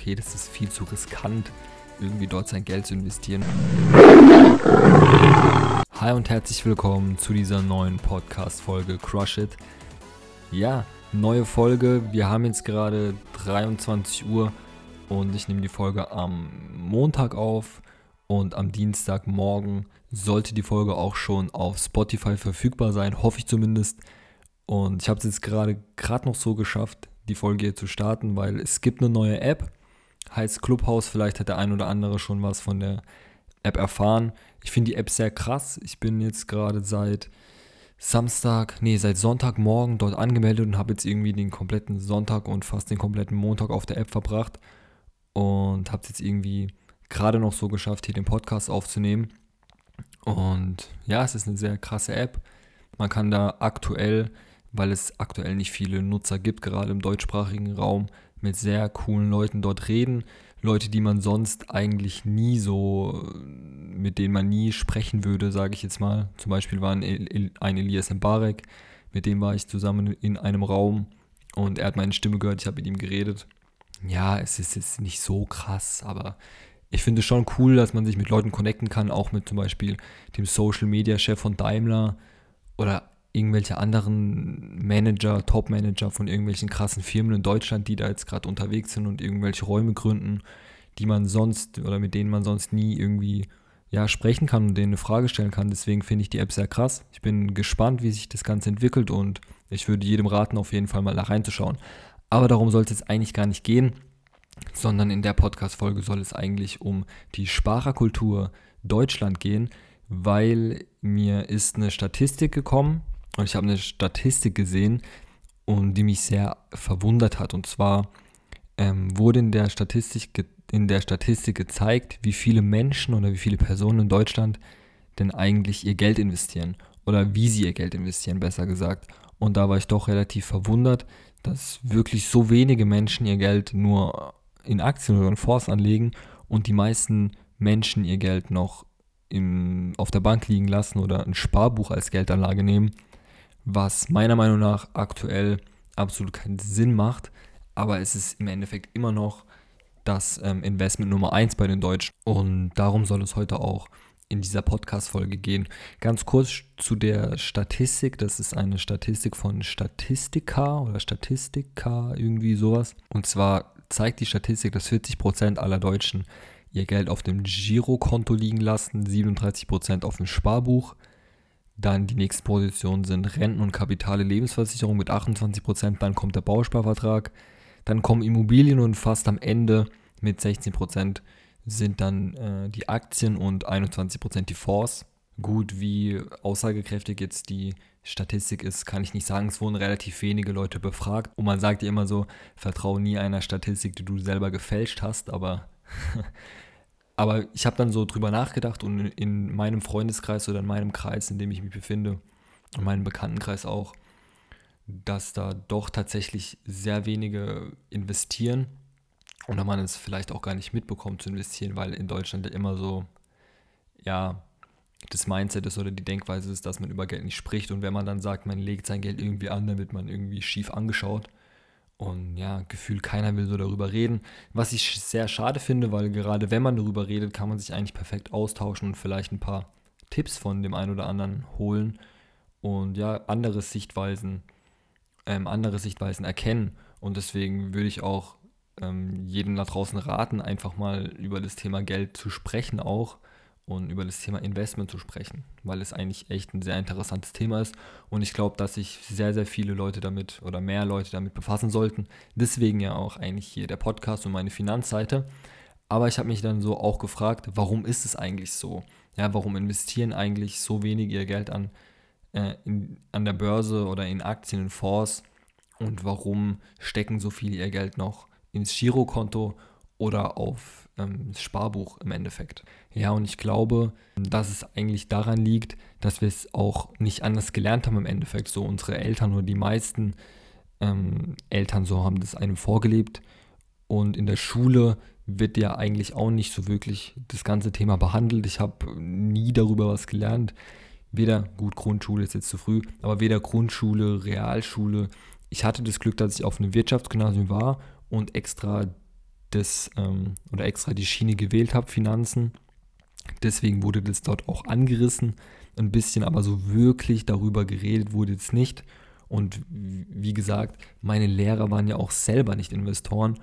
okay, das ist viel zu riskant, irgendwie dort sein Geld zu investieren. Hi und herzlich willkommen zu dieser neuen Podcast-Folge Crush It. Ja, neue Folge. Wir haben jetzt gerade 23 Uhr und ich nehme die Folge am Montag auf und am Dienstagmorgen sollte die Folge auch schon auf Spotify verfügbar sein, hoffe ich zumindest. Und ich habe es jetzt gerade noch so geschafft, die Folge hier zu starten, weil es gibt eine neue App, heißt Clubhouse. Vielleicht hat der ein oder andere schon was von der App erfahren. Ich finde die App sehr krass. Ich bin jetzt gerade seit Samstag, nee, seit Sonntagmorgen dort angemeldet und habe jetzt irgendwie den kompletten Sonntag und fast den kompletten Montag auf der App verbracht und habe es jetzt irgendwie gerade noch so geschafft, hier den Podcast aufzunehmen. Und ja, es ist eine sehr krasse App. Man kann da aktuell, weil es aktuell nicht viele Nutzer gibt, gerade im deutschsprachigen Raum, mit sehr coolen Leuten dort reden. Leute, die man sonst eigentlich nie so, mit denen man nie sprechen würde, sage ich jetzt mal. Zum Beispiel war ein, ein Elias Mbarek, mit dem war ich zusammen in einem Raum und er hat meine Stimme gehört, ich habe mit ihm geredet. Ja, es ist, ist nicht so krass, aber ich finde es schon cool, dass man sich mit Leuten connecten kann, auch mit zum Beispiel dem Social Media Chef von Daimler oder irgendwelche anderen Manager, Top-Manager von irgendwelchen krassen Firmen in Deutschland, die da jetzt gerade unterwegs sind und irgendwelche Räume gründen, die man sonst oder mit denen man sonst nie irgendwie ja, sprechen kann und denen eine Frage stellen kann. Deswegen finde ich die App sehr krass. Ich bin gespannt, wie sich das Ganze entwickelt und ich würde jedem raten, auf jeden Fall mal da reinzuschauen. Aber darum soll es jetzt eigentlich gar nicht gehen sondern in der Podcast-Folge soll es eigentlich um die Sparerkultur Deutschland gehen, weil mir ist eine Statistik gekommen und ich habe eine Statistik gesehen und die mich sehr verwundert hat. Und zwar ähm, wurde in der, Statistik in der Statistik gezeigt, wie viele Menschen oder wie viele Personen in Deutschland denn eigentlich ihr Geld investieren oder wie sie ihr Geld investieren, besser gesagt. Und da war ich doch relativ verwundert, dass wirklich so wenige Menschen ihr Geld nur in Aktien oder in Fonds anlegen und die meisten Menschen ihr Geld noch im, auf der Bank liegen lassen oder ein Sparbuch als Geldanlage nehmen, was meiner Meinung nach aktuell absolut keinen Sinn macht, aber es ist im Endeffekt immer noch das ähm, Investment Nummer 1 bei den Deutschen und darum soll es heute auch in dieser Podcast-Folge gehen. Ganz kurz zu der Statistik. Das ist eine Statistik von Statistika oder Statistika, irgendwie sowas. Und zwar zeigt die Statistik, dass 40% aller Deutschen ihr Geld auf dem Girokonto liegen lassen, 37% auf dem Sparbuch. Dann die nächsten Positionen sind Renten- und Kapitale Lebensversicherung mit 28%, dann kommt der Bausparvertrag, dann kommen Immobilien und fast am Ende mit 16% sind dann äh, die Aktien und 21% die Fonds. Gut, wie aussagekräftig jetzt die Statistik ist, kann ich nicht sagen. Es wurden relativ wenige Leute befragt. Und man sagt ja immer so, vertraue nie einer Statistik, die du selber gefälscht hast. Aber, aber ich habe dann so drüber nachgedacht und in meinem Freundeskreis oder in meinem Kreis, in dem ich mich befinde, in meinem Bekanntenkreis auch, dass da doch tatsächlich sehr wenige investieren. Oder man es vielleicht auch gar nicht mitbekommt zu investieren, weil in Deutschland immer so, ja, das Mindset ist oder die Denkweise ist, dass man über Geld nicht spricht. Und wenn man dann sagt, man legt sein Geld irgendwie an, dann wird man irgendwie schief angeschaut. Und ja, gefühlt keiner will so darüber reden. Was ich sehr schade finde, weil gerade wenn man darüber redet, kann man sich eigentlich perfekt austauschen und vielleicht ein paar Tipps von dem einen oder anderen holen und ja, andere Sichtweisen, ähm, andere Sichtweisen erkennen. Und deswegen würde ich auch ähm, jedem da draußen raten, einfach mal über das Thema Geld zu sprechen auch und über das Thema Investment zu sprechen, weil es eigentlich echt ein sehr interessantes Thema ist und ich glaube, dass sich sehr, sehr viele Leute damit oder mehr Leute damit befassen sollten. Deswegen ja auch eigentlich hier der Podcast und meine Finanzseite. Aber ich habe mich dann so auch gefragt, warum ist es eigentlich so? Ja, warum investieren eigentlich so wenige ihr Geld an, äh, in, an der Börse oder in Aktien, in Fonds? Und warum stecken so viele ihr Geld noch ins Girokonto oder auf ähm, Sparbuch im Endeffekt. Ja, und ich glaube, dass es eigentlich daran liegt, dass wir es auch nicht anders gelernt haben im Endeffekt. So unsere Eltern oder die meisten ähm, Eltern so haben das einem vorgelebt. Und in der Schule wird ja eigentlich auch nicht so wirklich das ganze Thema behandelt. Ich habe nie darüber was gelernt. Weder, gut, Grundschule ist jetzt zu früh, aber weder Grundschule, Realschule. Ich hatte das Glück, dass ich auf einem Wirtschaftsgymnasium war und extra das ähm, oder extra die Schiene gewählt habe, Finanzen. Deswegen wurde das dort auch angerissen, ein bisschen, aber so wirklich darüber geredet wurde es nicht. Und wie gesagt, meine Lehrer waren ja auch selber nicht Investoren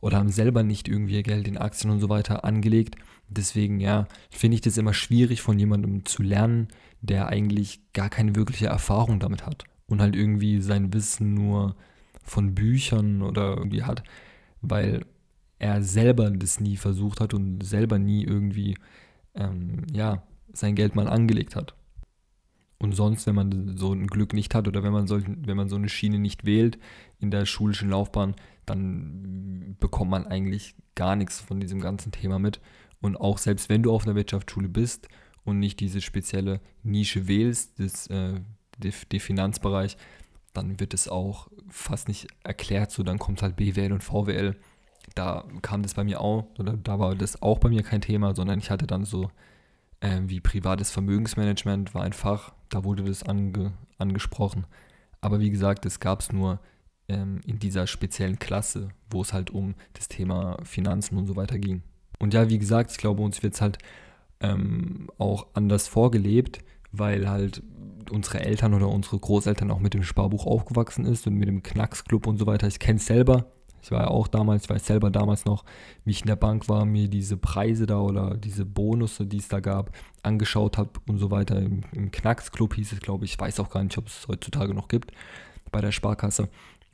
oder haben selber nicht irgendwie ihr Geld in Aktien und so weiter angelegt. Deswegen, ja, finde ich das immer schwierig von jemandem zu lernen, der eigentlich gar keine wirkliche Erfahrung damit hat und halt irgendwie sein Wissen nur von Büchern oder irgendwie hat, weil er selber das nie versucht hat und selber nie irgendwie, ähm, ja, sein Geld mal angelegt hat. Und sonst, wenn man so ein Glück nicht hat oder wenn man, so, wenn man so eine Schiene nicht wählt in der schulischen Laufbahn, dann bekommt man eigentlich gar nichts von diesem ganzen Thema mit. Und auch selbst wenn du auf einer Wirtschaftsschule bist und nicht diese spezielle Nische wählst, das, äh, der Finanzbereich, dann wird es auch fast nicht erklärt. So, dann kommt halt BWL und VWL. Da kam das bei mir auch, oder da war das auch bei mir kein Thema, sondern ich hatte dann so äh, wie privates Vermögensmanagement war ein Fach, da wurde das ange, angesprochen. Aber wie gesagt, das gab es nur ähm, in dieser speziellen Klasse, wo es halt um das Thema Finanzen und so weiter ging. Und ja, wie gesagt, ich glaube, uns wird es halt ähm, auch anders vorgelebt, weil halt unsere Eltern oder unsere Großeltern auch mit dem Sparbuch aufgewachsen ist und mit dem Knacksclub und so weiter. Ich kenne es selber, ich war ja auch damals, ich weiß selber damals noch, wie ich in der Bank war, mir diese Preise da oder diese Bonusse, die es da gab, angeschaut habe und so weiter. Im, im Knacksclub hieß es, glaube ich. Ich weiß auch gar nicht, ob es heutzutage noch gibt bei der Sparkasse.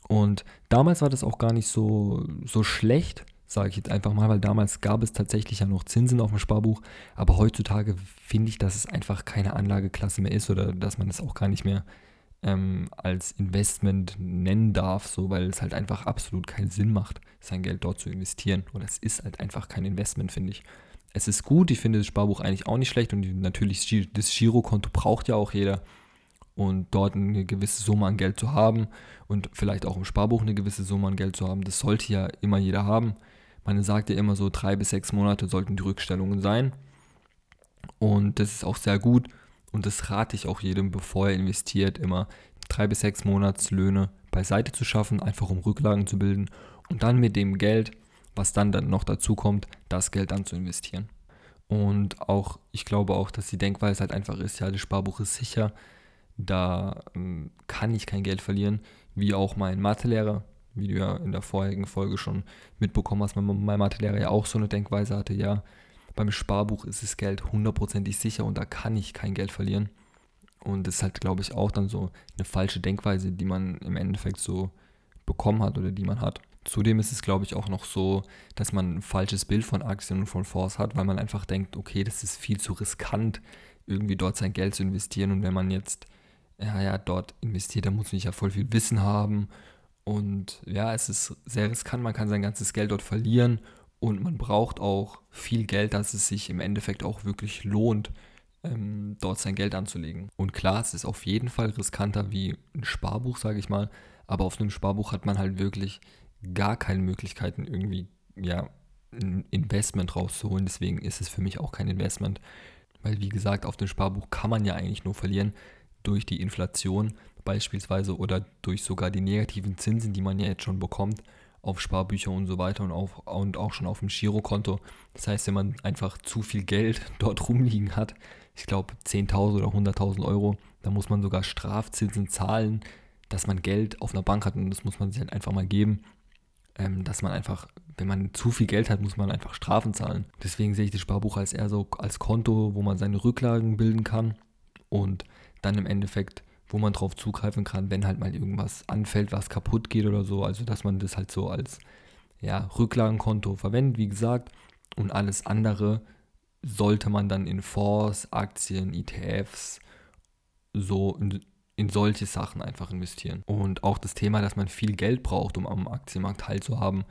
Und damals war das auch gar nicht so, so schlecht, sage ich jetzt einfach mal, weil damals gab es tatsächlich ja noch Zinsen auf dem Sparbuch. Aber heutzutage finde ich, dass es einfach keine Anlageklasse mehr ist oder dass man es auch gar nicht mehr ähm, als Investment nennen darf, so weil es halt einfach absolut keinen Sinn macht, sein Geld dort zu investieren. Und es ist halt einfach kein Investment, finde ich. Es ist gut, ich finde das Sparbuch eigentlich auch nicht schlecht und natürlich das Girokonto braucht ja auch jeder. Und dort eine gewisse Summe an Geld zu haben und vielleicht auch im Sparbuch eine gewisse Summe an Geld zu haben, das sollte ja immer jeder haben. Man sagt ja immer so, drei bis sechs Monate sollten die Rückstellungen sein. Und das ist auch sehr gut. Und das rate ich auch jedem, bevor er investiert, immer drei bis sechs Monatslöhne beiseite zu schaffen, einfach um Rücklagen zu bilden und dann mit dem Geld, was dann, dann noch dazu kommt, das Geld dann zu investieren. Und auch, ich glaube auch, dass die Denkweise halt einfach ist, ja, das Sparbuch ist sicher, da ähm, kann ich kein Geld verlieren, wie auch mein Mathelehrer, wie du ja in der vorherigen Folge schon mitbekommen hast, mein, mein Mathelehrer ja auch so eine Denkweise hatte, ja, beim Sparbuch ist das Geld hundertprozentig sicher und da kann ich kein Geld verlieren. Und das ist halt, glaube ich, auch dann so eine falsche Denkweise, die man im Endeffekt so bekommen hat oder die man hat. Zudem ist es, glaube ich, auch noch so, dass man ein falsches Bild von Aktien und von Fonds hat, weil man einfach denkt, okay, das ist viel zu riskant, irgendwie dort sein Geld zu investieren. Und wenn man jetzt, ja, ja, dort investiert, dann muss man ja voll viel Wissen haben. Und ja, es ist sehr riskant, man kann sein ganzes Geld dort verlieren und man braucht auch viel Geld, dass es sich im Endeffekt auch wirklich lohnt, ähm, dort sein Geld anzulegen. Und klar, es ist auf jeden Fall riskanter wie ein Sparbuch, sage ich mal. Aber auf einem Sparbuch hat man halt wirklich gar keine Möglichkeiten, irgendwie ja, ein Investment rauszuholen. Deswegen ist es für mich auch kein Investment. Weil, wie gesagt, auf dem Sparbuch kann man ja eigentlich nur verlieren durch die Inflation beispielsweise oder durch sogar die negativen Zinsen, die man ja jetzt schon bekommt auf Sparbücher und so weiter und, auf, und auch schon auf dem Girokonto. Das heißt, wenn man einfach zu viel Geld dort rumliegen hat, ich glaube 10.000 oder 100.000 Euro, dann muss man sogar Strafzinsen zahlen, dass man Geld auf einer Bank hat und das muss man sich halt einfach mal geben, ähm, dass man einfach, wenn man zu viel Geld hat, muss man einfach Strafen zahlen. Deswegen sehe ich das Sparbuch als eher so als Konto, wo man seine Rücklagen bilden kann und dann im Endeffekt wo man drauf zugreifen kann, wenn halt mal irgendwas anfällt, was kaputt geht oder so. Also dass man das halt so als ja, Rücklagenkonto verwendet, wie gesagt. Und alles andere sollte man dann in Fonds, Aktien, ETFs, so in, in solche Sachen einfach investieren. Und auch das Thema, dass man viel Geld braucht, um am Aktienmarkt teilzuhaben,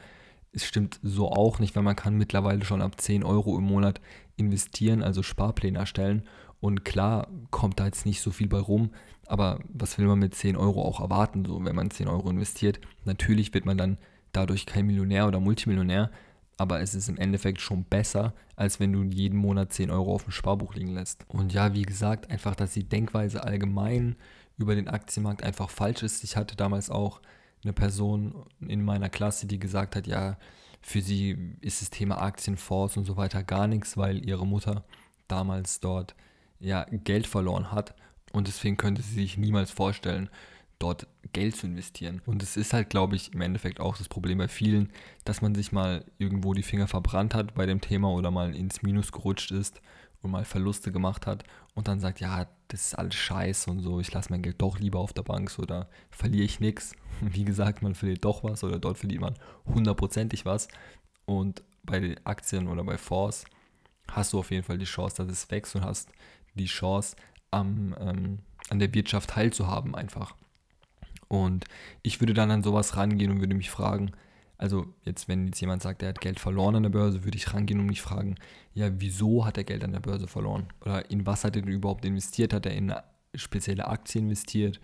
es stimmt so auch nicht, weil man kann mittlerweile schon ab 10 Euro im Monat investieren, also Sparpläne erstellen. Und klar kommt da jetzt nicht so viel bei rum, aber was will man mit 10 Euro auch erwarten, so wenn man 10 Euro investiert? Natürlich wird man dann dadurch kein Millionär oder Multimillionär, aber es ist im Endeffekt schon besser, als wenn du jeden Monat 10 Euro auf dem Sparbuch liegen lässt. Und ja, wie gesagt, einfach, dass die Denkweise allgemein über den Aktienmarkt einfach falsch ist. Ich hatte damals auch eine Person in meiner Klasse, die gesagt hat, ja, für sie ist das Thema Aktienfonds und so weiter gar nichts, weil ihre Mutter damals dort ja Geld verloren hat und deswegen könnte sie sich niemals vorstellen, dort Geld zu investieren. Und es ist halt, glaube ich, im Endeffekt auch das Problem bei vielen, dass man sich mal irgendwo die Finger verbrannt hat bei dem Thema oder mal ins Minus gerutscht ist und mal Verluste gemacht hat und dann sagt, ja, das ist alles scheiße und so, ich lasse mein Geld doch lieber auf der Bank so, da verliere ich nichts. Wie gesagt, man verliert doch was oder dort verdient man hundertprozentig was. Und bei den Aktien oder bei Fonds hast du auf jeden Fall die Chance, dass es wächst und hast die Chance, am, ähm, an der Wirtschaft teilzuhaben einfach. Und ich würde dann an sowas rangehen und würde mich fragen, also jetzt, wenn jetzt jemand sagt, er hat Geld verloren an der Börse, würde ich rangehen und mich fragen, ja, wieso hat er Geld an der Börse verloren? Oder in was hat er denn überhaupt investiert? Hat er in spezielle Aktien investiert?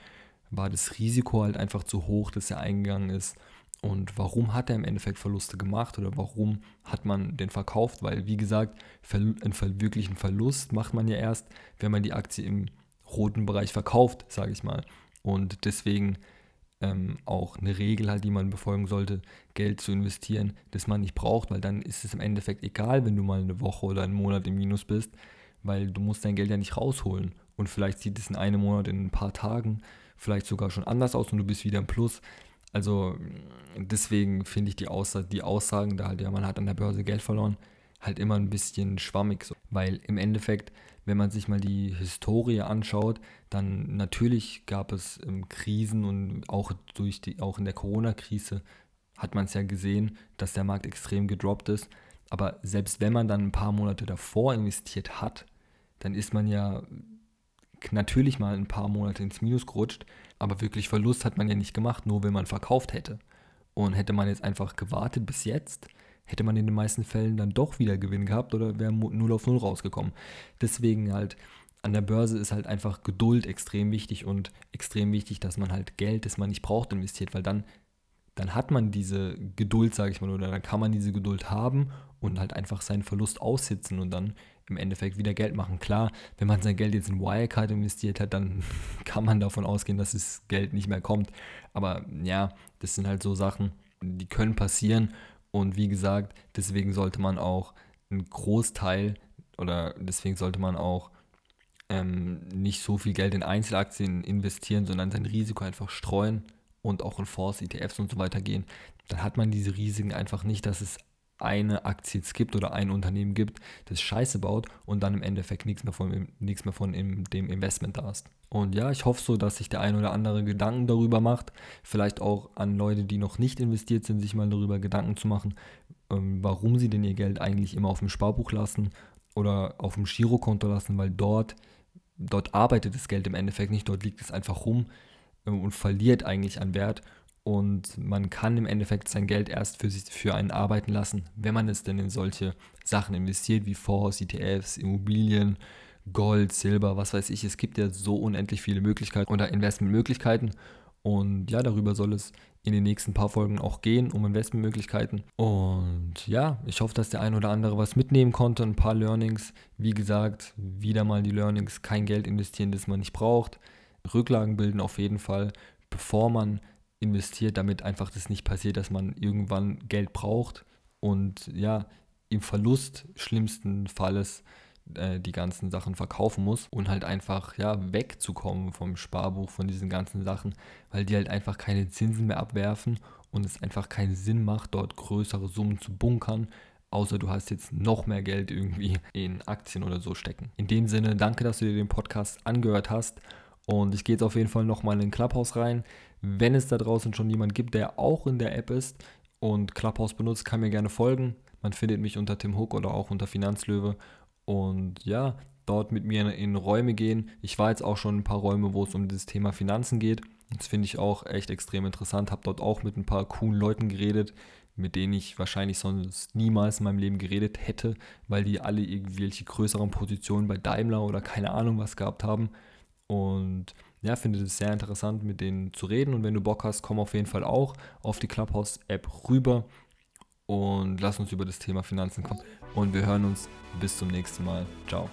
War das Risiko halt einfach zu hoch, dass er eingegangen ist? Und warum hat er im Endeffekt Verluste gemacht oder warum hat man den verkauft? Weil, wie gesagt, einen wirklichen Verlust macht man ja erst, wenn man die Aktie im roten Bereich verkauft, sage ich mal. Und deswegen ähm, auch eine Regel halt, die man befolgen sollte, Geld zu investieren, das man nicht braucht, weil dann ist es im Endeffekt egal, wenn du mal eine Woche oder einen Monat im Minus bist, weil du musst dein Geld ja nicht rausholen. Und vielleicht sieht es in einem Monat, in ein paar Tagen, vielleicht sogar schon anders aus und du bist wieder im Plus. Also deswegen finde ich die, Aussa die Aussagen, da halt, ja, man hat an der Börse Geld verloren, halt immer ein bisschen schwammig. So. Weil im Endeffekt wenn man sich mal die Historie anschaut, dann natürlich gab es ähm, Krisen und auch durch die, auch in der Corona-Krise hat man es ja gesehen, dass der Markt extrem gedroppt ist. Aber selbst wenn man dann ein paar Monate davor investiert hat, dann ist man ja natürlich mal ein paar Monate ins Minus gerutscht, aber wirklich Verlust hat man ja nicht gemacht, nur wenn man verkauft hätte. Und hätte man jetzt einfach gewartet bis jetzt, hätte man in den meisten Fällen dann doch wieder Gewinn gehabt oder wäre 0 auf 0 rausgekommen. Deswegen halt an der Börse ist halt einfach Geduld extrem wichtig und extrem wichtig, dass man halt Geld, das man nicht braucht, investiert, weil dann, dann hat man diese Geduld, sage ich mal, oder dann kann man diese Geduld haben und halt einfach seinen Verlust aussitzen und dann im Endeffekt wieder Geld machen. Klar, wenn man sein Geld jetzt in Wirecard investiert hat, dann kann man davon ausgehen, dass das Geld nicht mehr kommt. Aber ja, das sind halt so Sachen, die können passieren und wie gesagt, deswegen sollte man auch einen Großteil oder deswegen sollte man auch ähm, nicht so viel Geld in Einzelaktien investieren, sondern sein Risiko einfach streuen und auch in Fonds, ETFs und so weiter gehen. Dann hat man diese Risiken einfach nicht, dass es eine Aktie gibt oder ein Unternehmen gibt, das Scheiße baut und dann im Endeffekt nichts mehr von, nichts mehr von dem Investment da ist. Und ja, ich hoffe so, dass sich der ein oder andere Gedanken darüber macht. Vielleicht auch an Leute, die noch nicht investiert sind, sich mal darüber Gedanken zu machen, ähm, warum sie denn ihr Geld eigentlich immer auf dem Sparbuch lassen oder auf dem Girokonto lassen, weil dort, dort arbeitet das Geld im Endeffekt nicht, dort liegt es einfach rum äh, und verliert eigentlich an Wert. Und man kann im Endeffekt sein Geld erst für, sich, für einen arbeiten lassen, wenn man es denn in solche Sachen investiert, wie Fonds, ETFs, Immobilien, Gold, Silber, was weiß ich. Es gibt ja so unendlich viele Möglichkeiten oder Investmentmöglichkeiten. Und ja, darüber soll es in den nächsten paar Folgen auch gehen, um Investmentmöglichkeiten. Und ja, ich hoffe, dass der ein oder andere was mitnehmen konnte, ein paar Learnings. Wie gesagt, wieder mal die Learnings, kein Geld investieren, das man nicht braucht. Rücklagen bilden auf jeden Fall, bevor man investiert, damit einfach das nicht passiert, dass man irgendwann Geld braucht und ja, im Verlust schlimmsten Falles äh, die ganzen Sachen verkaufen muss und halt einfach ja wegzukommen vom Sparbuch, von diesen ganzen Sachen, weil die halt einfach keine Zinsen mehr abwerfen und es einfach keinen Sinn macht, dort größere Summen zu bunkern, außer du hast jetzt noch mehr Geld irgendwie in Aktien oder so stecken. In dem Sinne, danke, dass du dir den Podcast angehört hast und ich gehe jetzt auf jeden Fall nochmal in den Clubhouse rein. Wenn es da draußen schon jemand gibt, der auch in der App ist und Clubhouse benutzt, kann mir gerne folgen. Man findet mich unter Tim Hook oder auch unter Finanzlöwe. Und ja, dort mit mir in Räume gehen. Ich war jetzt auch schon ein paar Räume, wo es um das Thema Finanzen geht. Das finde ich auch echt extrem interessant. Habe dort auch mit ein paar coolen Leuten geredet, mit denen ich wahrscheinlich sonst niemals in meinem Leben geredet hätte, weil die alle irgendwelche größeren Positionen bei Daimler oder keine Ahnung was gehabt haben. Und ja, finde es sehr interessant, mit denen zu reden. Und wenn du Bock hast, komm auf jeden Fall auch auf die Clubhouse-App rüber und lass uns über das Thema Finanzen kommen. Und wir hören uns bis zum nächsten Mal. Ciao.